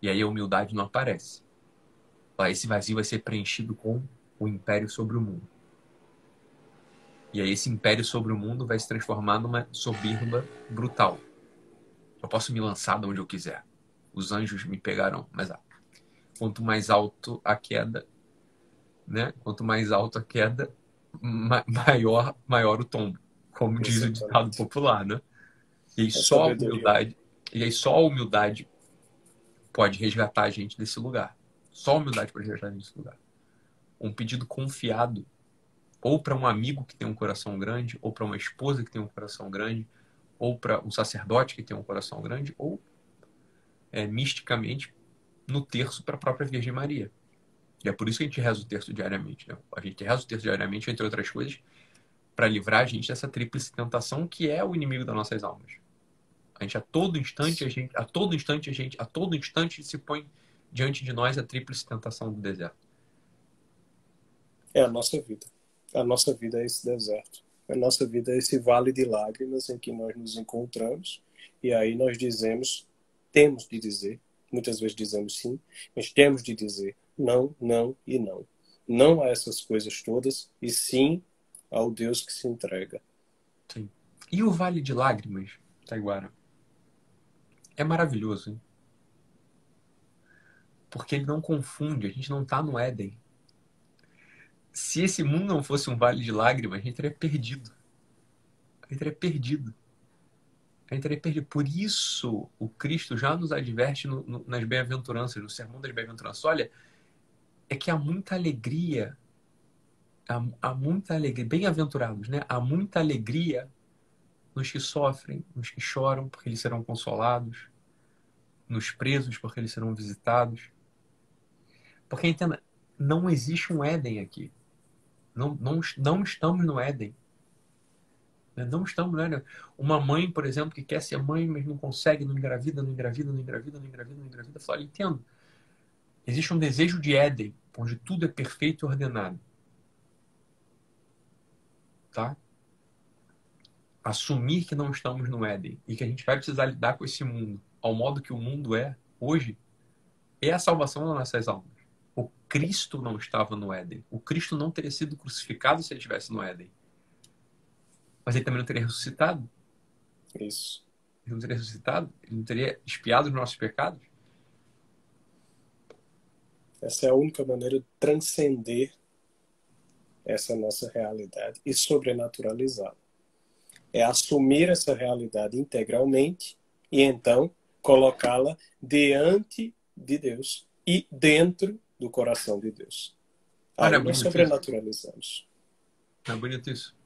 E aí a humildade não aparece. Esse vazio vai ser preenchido com o império sobre o mundo. E aí esse império sobre o mundo vai se transformar numa soberba brutal. Eu posso me lançar de onde eu quiser. Os anjos me pegarão, mas ah, quanto mais alto a queda, né? Quanto mais alto a queda, ma maior maior o tombo, como diz o ditado popular, né? E aí só a humildade, e aí só a humildade pode resgatar a gente desse lugar. Só a humildade pode resgatar a gente desse lugar. Um pedido confiado ou para um amigo que tem um coração grande, ou para uma esposa que tem um coração grande, ou para um sacerdote que tem um coração grande, ou é, misticamente no terço para a própria Virgem Maria. E é por isso que a gente reza o terço diariamente. Né? A gente reza o terço diariamente, entre outras coisas, para livrar a gente dessa tríplice tentação que é o inimigo das nossas almas. A gente a todo instante, a gente, a todo instante, a gente, a todo instante se põe diante de nós a tríplice tentação do deserto.
É a nossa vida. A nossa vida é esse deserto. A nossa vida é esse vale de lágrimas em que nós nos encontramos e aí nós dizemos, temos de dizer, Muitas vezes dizemos sim, mas temos de dizer não, não e não. Não a essas coisas todas e sim ao Deus que se entrega.
Sim. E o Vale de Lágrimas, Taiguara? É maravilhoso, hein? Porque ele não confunde, a gente não está no Éden. Se esse mundo não fosse um vale de lágrimas, a gente teria perdido. A gente teria perdido a gente teria perdido. Por isso, o Cristo já nos adverte no, no, nas bem-aventuranças, no sermão das bem-aventuranças. Olha, é que há muita alegria, há, há muita alegria, bem-aventurados, né? Há muita alegria nos que sofrem, nos que choram, porque eles serão consolados, nos presos, porque eles serão visitados. Porque, entenda, não existe um Éden aqui. Não, não, não estamos no Éden. Né? Não estamos, né? Uma mãe, por exemplo, que quer ser mãe, mas não consegue, não engravida, não engravida, não engravida, não engravida, não engravida. Fala, entendo. Existe um desejo de Éden, onde tudo é perfeito e ordenado. Tá? Assumir que não estamos no Éden e que a gente vai precisar lidar com esse mundo ao modo que o mundo é hoje, é a salvação das nossas almas. O Cristo não estava no Éden. O Cristo não teria sido crucificado se ele estivesse no Éden. Mas ele também não teria ressuscitado.
Isso.
Ele não teria ressuscitado? Ele não teria espiado os nossos pecados?
Essa é a única maneira de transcender essa nossa realidade e sobrenaturalizá-la. É assumir essa realidade integralmente e então colocá-la diante de Deus e dentro do coração de Deus. Aí Olha, nós sobrenaturalizamos.
É bonito isso?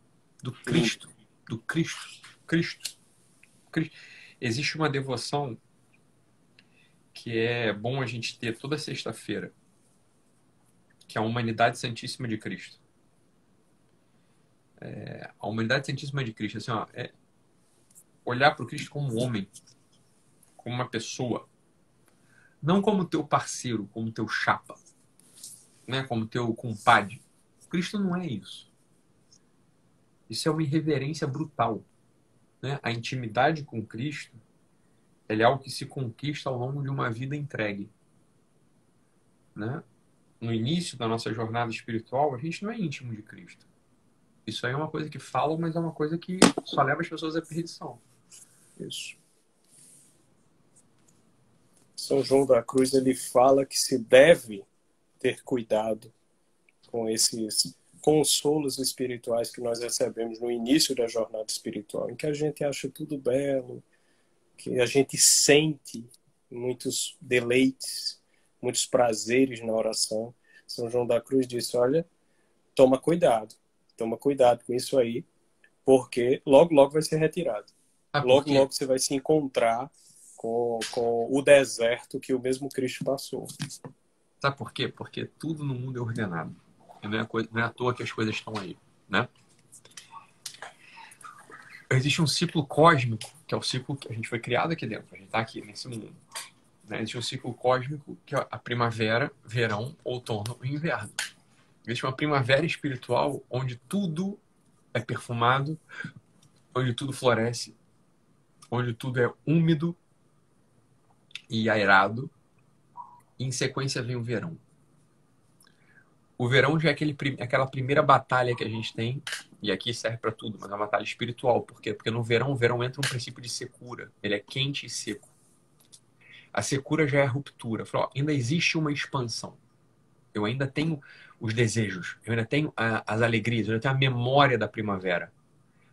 do Cristo, do Cristo, Cristo, Cristo. Existe uma devoção que é bom a gente ter toda sexta-feira, que é a Humanidade Santíssima de Cristo. É, a Humanidade Santíssima de Cristo, assim, ó, é olhar para o Cristo como um homem, como uma pessoa, não como teu parceiro, como teu chapa, né, como teu compadre. Cristo não é isso. Isso é uma irreverência brutal. Né? A intimidade com Cristo é algo que se conquista ao longo de uma vida entregue. Né? No início da nossa jornada espiritual, a gente não é íntimo de Cristo. Isso aí é uma coisa que falam, mas é uma coisa que só leva as pessoas à perdição.
Isso. São João da Cruz ele fala que se deve ter cuidado com esses consolos espirituais que nós recebemos no início da jornada espiritual, em que a gente acha tudo belo, que a gente sente muitos deleites, muitos prazeres na oração. São João da Cruz disse: olha, toma cuidado, toma cuidado com isso aí, porque logo, logo vai ser retirado. Ah, logo, logo você vai se encontrar com, com o deserto que o mesmo Cristo passou.
Sabe por quê? Porque tudo no mundo é ordenado. E não é, coisa, não é à toa que as coisas estão aí, né? Existe um ciclo cósmico, que é o ciclo que a gente foi criado aqui dentro. A gente está aqui nesse mundo. Né? Existe um ciclo cósmico que é a primavera, verão, outono e inverno. Existe uma primavera espiritual onde tudo é perfumado, onde tudo floresce, onde tudo é úmido e aerado. Em sequência vem o verão. O verão já é aquele, aquela primeira batalha que a gente tem, e aqui serve para tudo, mas é uma batalha espiritual. Por quê? Porque no verão, o verão entra um princípio de secura. Ele é quente e seco. A secura já é a ruptura. Fala, ainda existe uma expansão. Eu ainda tenho os desejos, eu ainda tenho a, as alegrias, eu ainda tenho a memória da primavera.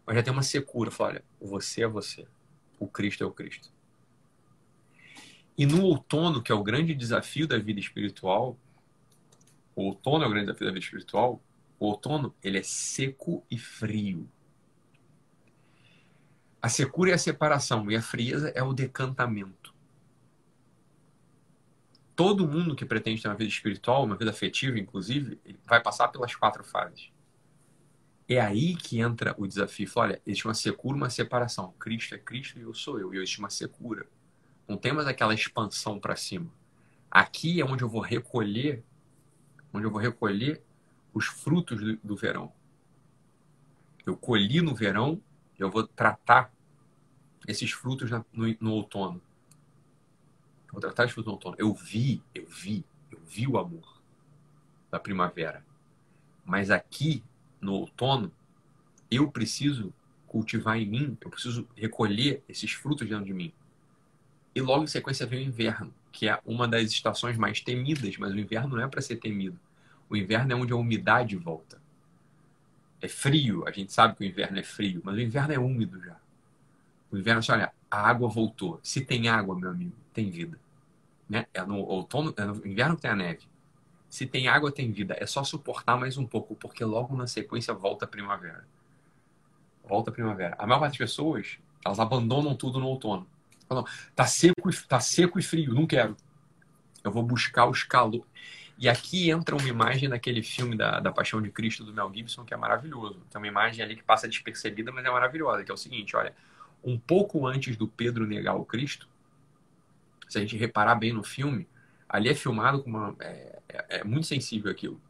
Mas já tem uma secura. Fala, olha, você é você. O Cristo é o Cristo. E no outono, que é o grande desafio da vida espiritual, o outono é o grande desafio da vida espiritual, o outono ele é seco e frio. A secura é a separação e a frieza é o decantamento todo mundo que pretende ter uma vida espiritual, uma vida afetiva, inclusive, vai passar pelas quatro fases. É aí que entra o desafio. Olha, existe uma secura, uma separação. Cristo é Cristo e eu sou eu. E existe uma secura. Não tem mais aquela expansão para cima. Aqui é onde eu vou recolher, onde eu vou recolher os frutos do, do verão. Eu colhi no verão, eu vou tratar esses frutos no, no outono. Vou tratar de fruto no outono. Eu vi, eu vi, eu vi o amor da primavera. Mas aqui, no outono, eu preciso cultivar em mim, eu preciso recolher esses frutos dentro de mim. E logo em sequência vem o inverno, que é uma das estações mais temidas, mas o inverno não é para ser temido. O inverno é onde a umidade volta. É frio, a gente sabe que o inverno é frio, mas o inverno é úmido já. O inverno, você olha, a água voltou. Se tem água, meu amigo, tem vida. Né? É no outono, é no inverno que tem a neve. Se tem água, tem vida. É só suportar mais um pouco, porque logo na sequência volta a primavera. Volta a primavera. A maior parte das pessoas, elas abandonam tudo no outono. Tá seco, tá seco e frio, não quero. Eu vou buscar os calor. E aqui entra uma imagem daquele filme da, da Paixão de Cristo do Mel Gibson que é maravilhoso. Tem uma imagem ali que passa despercebida, mas é maravilhosa, que é o seguinte, olha, um pouco antes do Pedro negar o Cristo, se a gente reparar bem no filme, ali é filmado com uma. É, é, é muito sensível aquilo.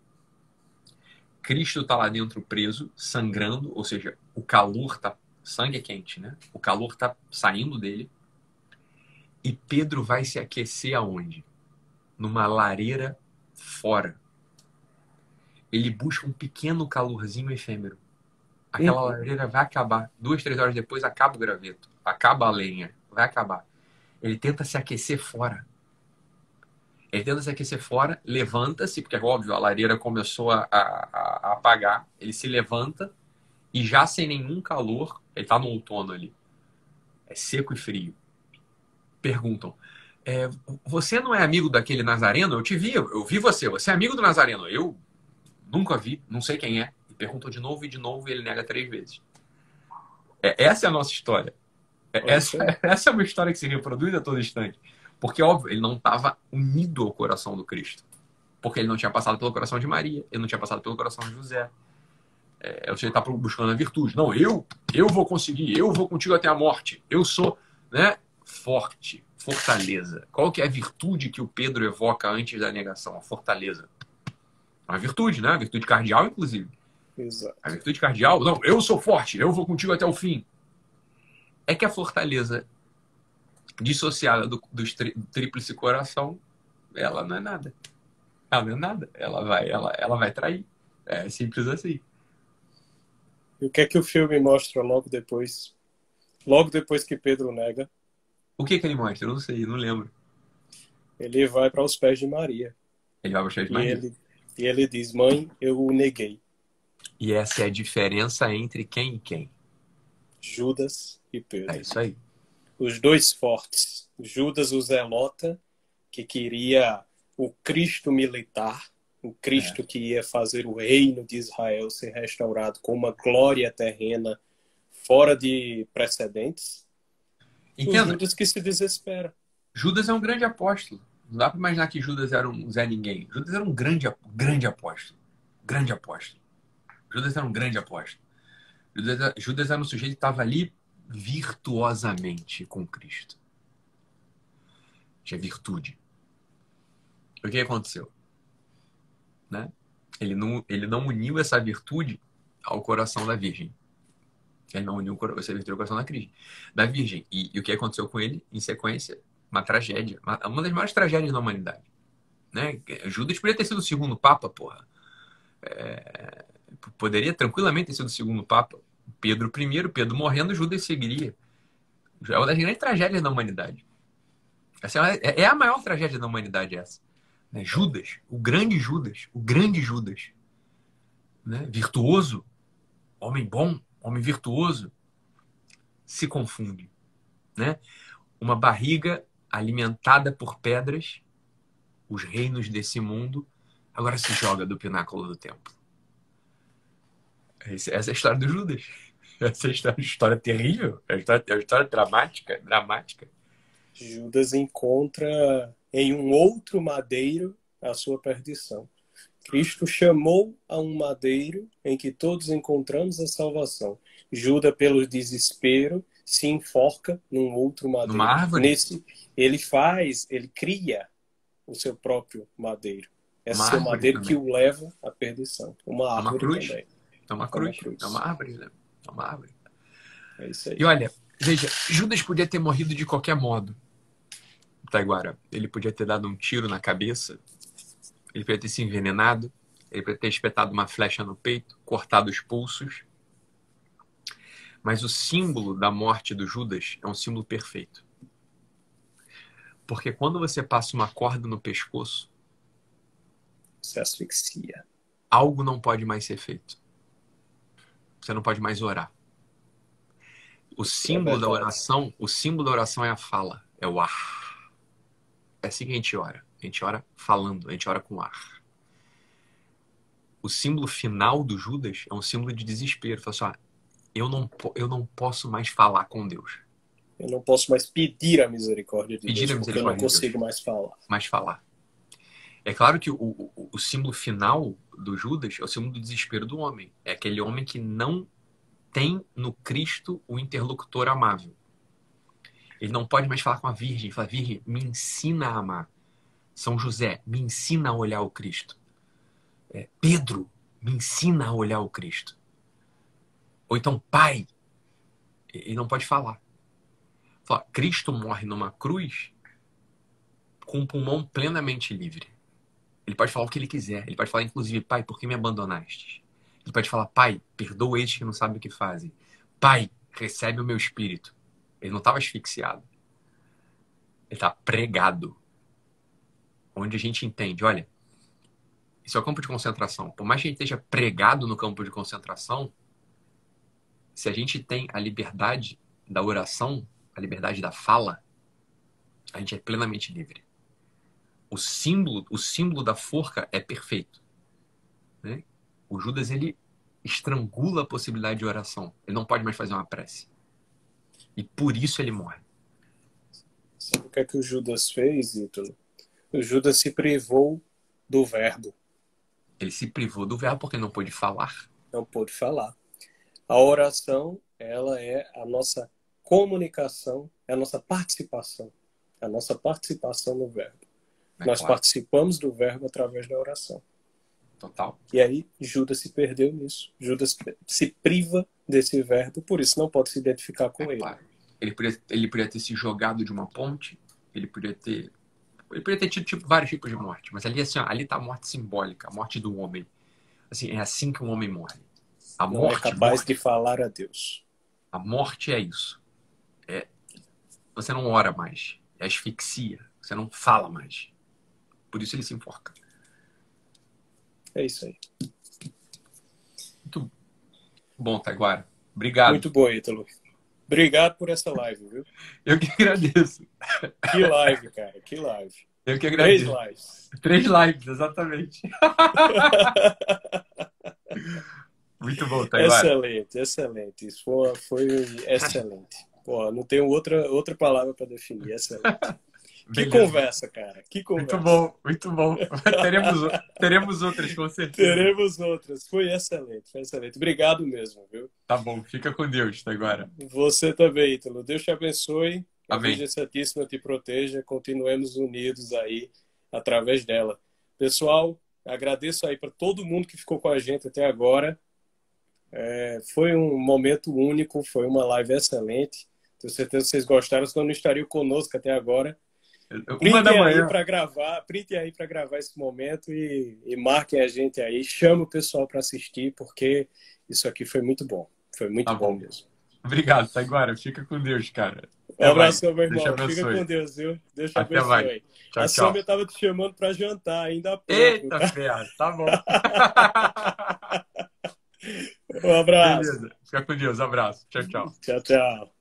Cristo está lá dentro preso, sangrando, ou seja, o calor tá. Sangue é quente, né? O calor está saindo dele. E Pedro vai se aquecer aonde? Numa lareira fora. Ele busca um pequeno calorzinho efêmero. Aquela uhum. lareira vai acabar. Duas, três horas depois acaba o graveto. Acaba a lenha. Vai acabar. Ele tenta se aquecer fora. Ele tenta se aquecer fora, levanta-se, porque é óbvio, a lareira começou a, a, a, apagar. Ele se levanta e já sem nenhum calor, ele está no outono ali. É seco e frio. Perguntam: é, Você não é amigo daquele Nazareno? Eu te vi, eu vi você. Você é amigo do Nazareno? Eu nunca vi, não sei quem é. E perguntam de novo e de novo e ele nega três vezes. É, essa é a nossa história. Essa, essa é uma história que se reproduz a todo instante. Porque, óbvio, ele não estava unido ao coração do Cristo. Porque ele não tinha passado pelo coração de Maria, ele não tinha passado pelo coração de José. É, ele está buscando a virtude. Não, eu, eu vou conseguir, eu vou contigo até a morte. Eu sou, né, forte, fortaleza. Qual que é a virtude que o Pedro evoca antes da negação? A fortaleza. Uma virtude, né? A virtude cardial, inclusive.
Exato.
A virtude cardial, não, eu sou forte, eu vou contigo até o fim é que a fortaleza dissociada do, do, tríplice coração, ela não é nada. Ela não é nada. Ela vai, ela, ela vai trair. É simples assim.
E o que é que o filme mostra logo depois? Logo depois que Pedro nega.
O que, que ele mostra? Eu não sei, não lembro.
Ele vai para os pés de Maria.
Ele vai para os pés de Maria.
E ele, e ele diz: Mãe, eu o neguei.
E essa é a diferença entre quem e quem?
Judas e Pedro.
É isso aí.
os dois fortes. Judas o Zelota, que queria o Cristo militar, o Cristo é. que ia fazer o reino de Israel ser restaurado com uma glória terrena fora de precedentes. Entenda. O Judas que se desespera.
Judas é um grande apóstolo. Não dá para imaginar que Judas era um Zé Ninguém. Judas era um grande, grande apóstolo. Grande apóstolo. Judas era um grande apóstolo. Judas, Judas era um sujeito que estava ali virtuosamente com Cristo. Tinha virtude. O que aconteceu? Né? Ele, não, ele não uniu essa virtude ao coração da Virgem. Ele não uniu ao coração da, da Virgem. E, e o que aconteceu com ele, em sequência? Uma tragédia. Uma, uma das maiores tragédias da humanidade. Né? Judas poderia ter sido o segundo Papa, porra. É, poderia tranquilamente ter sido o segundo Papa. Pedro I, Pedro morrendo, Judas seguiria. É uma das grandes tragédias da humanidade. Essa é, é a maior tragédia da humanidade, essa. Né? Judas, o grande Judas, o grande Judas. Né? Virtuoso, homem bom, homem virtuoso, se confunde. Né? Uma barriga alimentada por pedras, os reinos desse mundo, agora se joga do pináculo do templo. Essa é a história do Judas. Essa é uma história terrível, é uma história, é uma história dramática, dramática.
Judas encontra em um outro madeiro a sua perdição. Cristo chamou a um madeiro em que todos encontramos a salvação. Judas, pelo desespero, se enforca num outro madeiro.
Numa árvore?
Nesse, ele faz, ele cria o seu próprio madeiro. É o seu madeiro também. que o leva à perdição. Uma árvore
uma cruz.
também.
É uma cruz. É uma, cruz. É uma árvore, né? É uma árvore.
É isso aí.
E olha, veja, Judas podia ter morrido de qualquer modo. Taiguara. Ele podia ter dado um tiro na cabeça, ele podia ter se envenenado, ele podia ter espetado uma flecha no peito, cortado os pulsos. Mas o símbolo da morte do Judas é um símbolo perfeito. Porque quando você passa uma corda no pescoço,
você asfixia.
Algo não pode mais ser feito. Você não pode mais orar. O símbolo é da oração, o símbolo da oração é a fala, é o ar. É assim que a gente ora. A gente ora falando, a gente ora com ar. O símbolo final do Judas é um símbolo de desespero. Fala assim, ah, eu não, eu não posso mais falar com Deus.
Eu não posso mais pedir a misericórdia de pedir Deus, a misericórdia porque eu não consigo mais falar.
Mais falar. É claro que o, o, o, símbolo final do Judas é o símbolo do desespero do homem. É aquele homem que não tem no Cristo o interlocutor amável. Ele não pode mais falar com a Virgem. Fala, Virgem, me ensina a amar. São José, me ensina a olhar o Cristo. É, Pedro, me ensina a olhar o Cristo. Ou então, Pai, ele não pode falar. Fala, Cristo morre numa cruz com o pulmão plenamente livre. Ele pode falar o que ele quiser. Ele pode falar, inclusive, pai, por que me abandonaste? Ele pode falar, pai, perdoa eles que não sabem o que fazem. Pai, recebe o meu espírito. Ele não estava asfixiado. Ele está pregado. Onde a gente entende, olha, isso é o campo de concentração. Por mais que a gente esteja pregado no campo de concentração, se a gente tem a liberdade da oração, a liberdade da fala, a gente é plenamente livre o símbolo, o símbolo da forca é perfeito. Né? O Judas ele estrangula a possibilidade de oração. Ele não pode mais fazer uma prece. E por isso ele morre.
Sabe o que é que o Judas fez, Ítalo? O Judas se privou do verbo.
Ele se privou do verbo porque não pôde falar.
Não pôde falar. A oração, ela é a nossa comunicação, é a nossa participação. É a nossa participação no verbo. É Nós claro. participamos do verbo através da oração.
Total.
E aí Judas se perdeu nisso. Judas se priva desse verbo, por isso não pode se identificar com é ele. Claro.
Ele podia, ele podia ter se jogado de uma ponte, ele podia ter. Ele podia ter tido tipo, vários tipos de morte, mas ali assim, ó, ali tá a morte simbólica, a morte do homem. Assim, é assim que um homem morre.
A não é morte, é capaz morte. de falar a Deus.
A morte é isso. É, você não ora mais. É asfixia. Você não fala mais. Por isso ele se enforca.
É isso aí.
Muito bom, Taiguara. Obrigado.
Muito bom, Ítalo. Obrigado por essa live, viu?
Eu que agradeço.
Que live, cara, que live.
Eu que agradeço.
Três lives.
Três lives, exatamente. Muito bom, tá
Excelente, excelente. Isso foi, foi excelente. Pô, não tenho outra, outra palavra para definir. Excelente. Que Beleza. conversa, cara. Que conversa.
Muito bom, muito bom. teremos, teremos outras, com certeza.
Teremos outras. Foi excelente, foi excelente. Obrigado mesmo, viu?
Tá bom, fica com Deus tá agora.
Você também, Ítalo. Deus te abençoe.
Amém.
A Virgem Santíssima te proteja. Continuemos unidos aí através dela. Pessoal, agradeço aí para todo mundo que ficou com a gente até agora. É, foi um momento único, foi uma live excelente. Tenho certeza que vocês gostaram, senão não estariam conosco até agora. Uma da manhã. para gravar, print aí para gravar esse momento e, e marquem a gente aí, chama o pessoal para assistir, porque isso aqui foi muito bom. Foi muito tá bom. bom. mesmo.
Obrigado, Taiguara. Fica com Deus, cara.
Um abraço, meu irmão. Fica com Deus, viu? Deus te
Até abençoe.
Tchau, a Sônia tava te chamando para jantar ainda há pouco.
Eita, tá? ferro. Tá bom.
um abraço. Beleza.
Fica com Deus. Abraço. Tchau, tchau.
Tchau, tchau.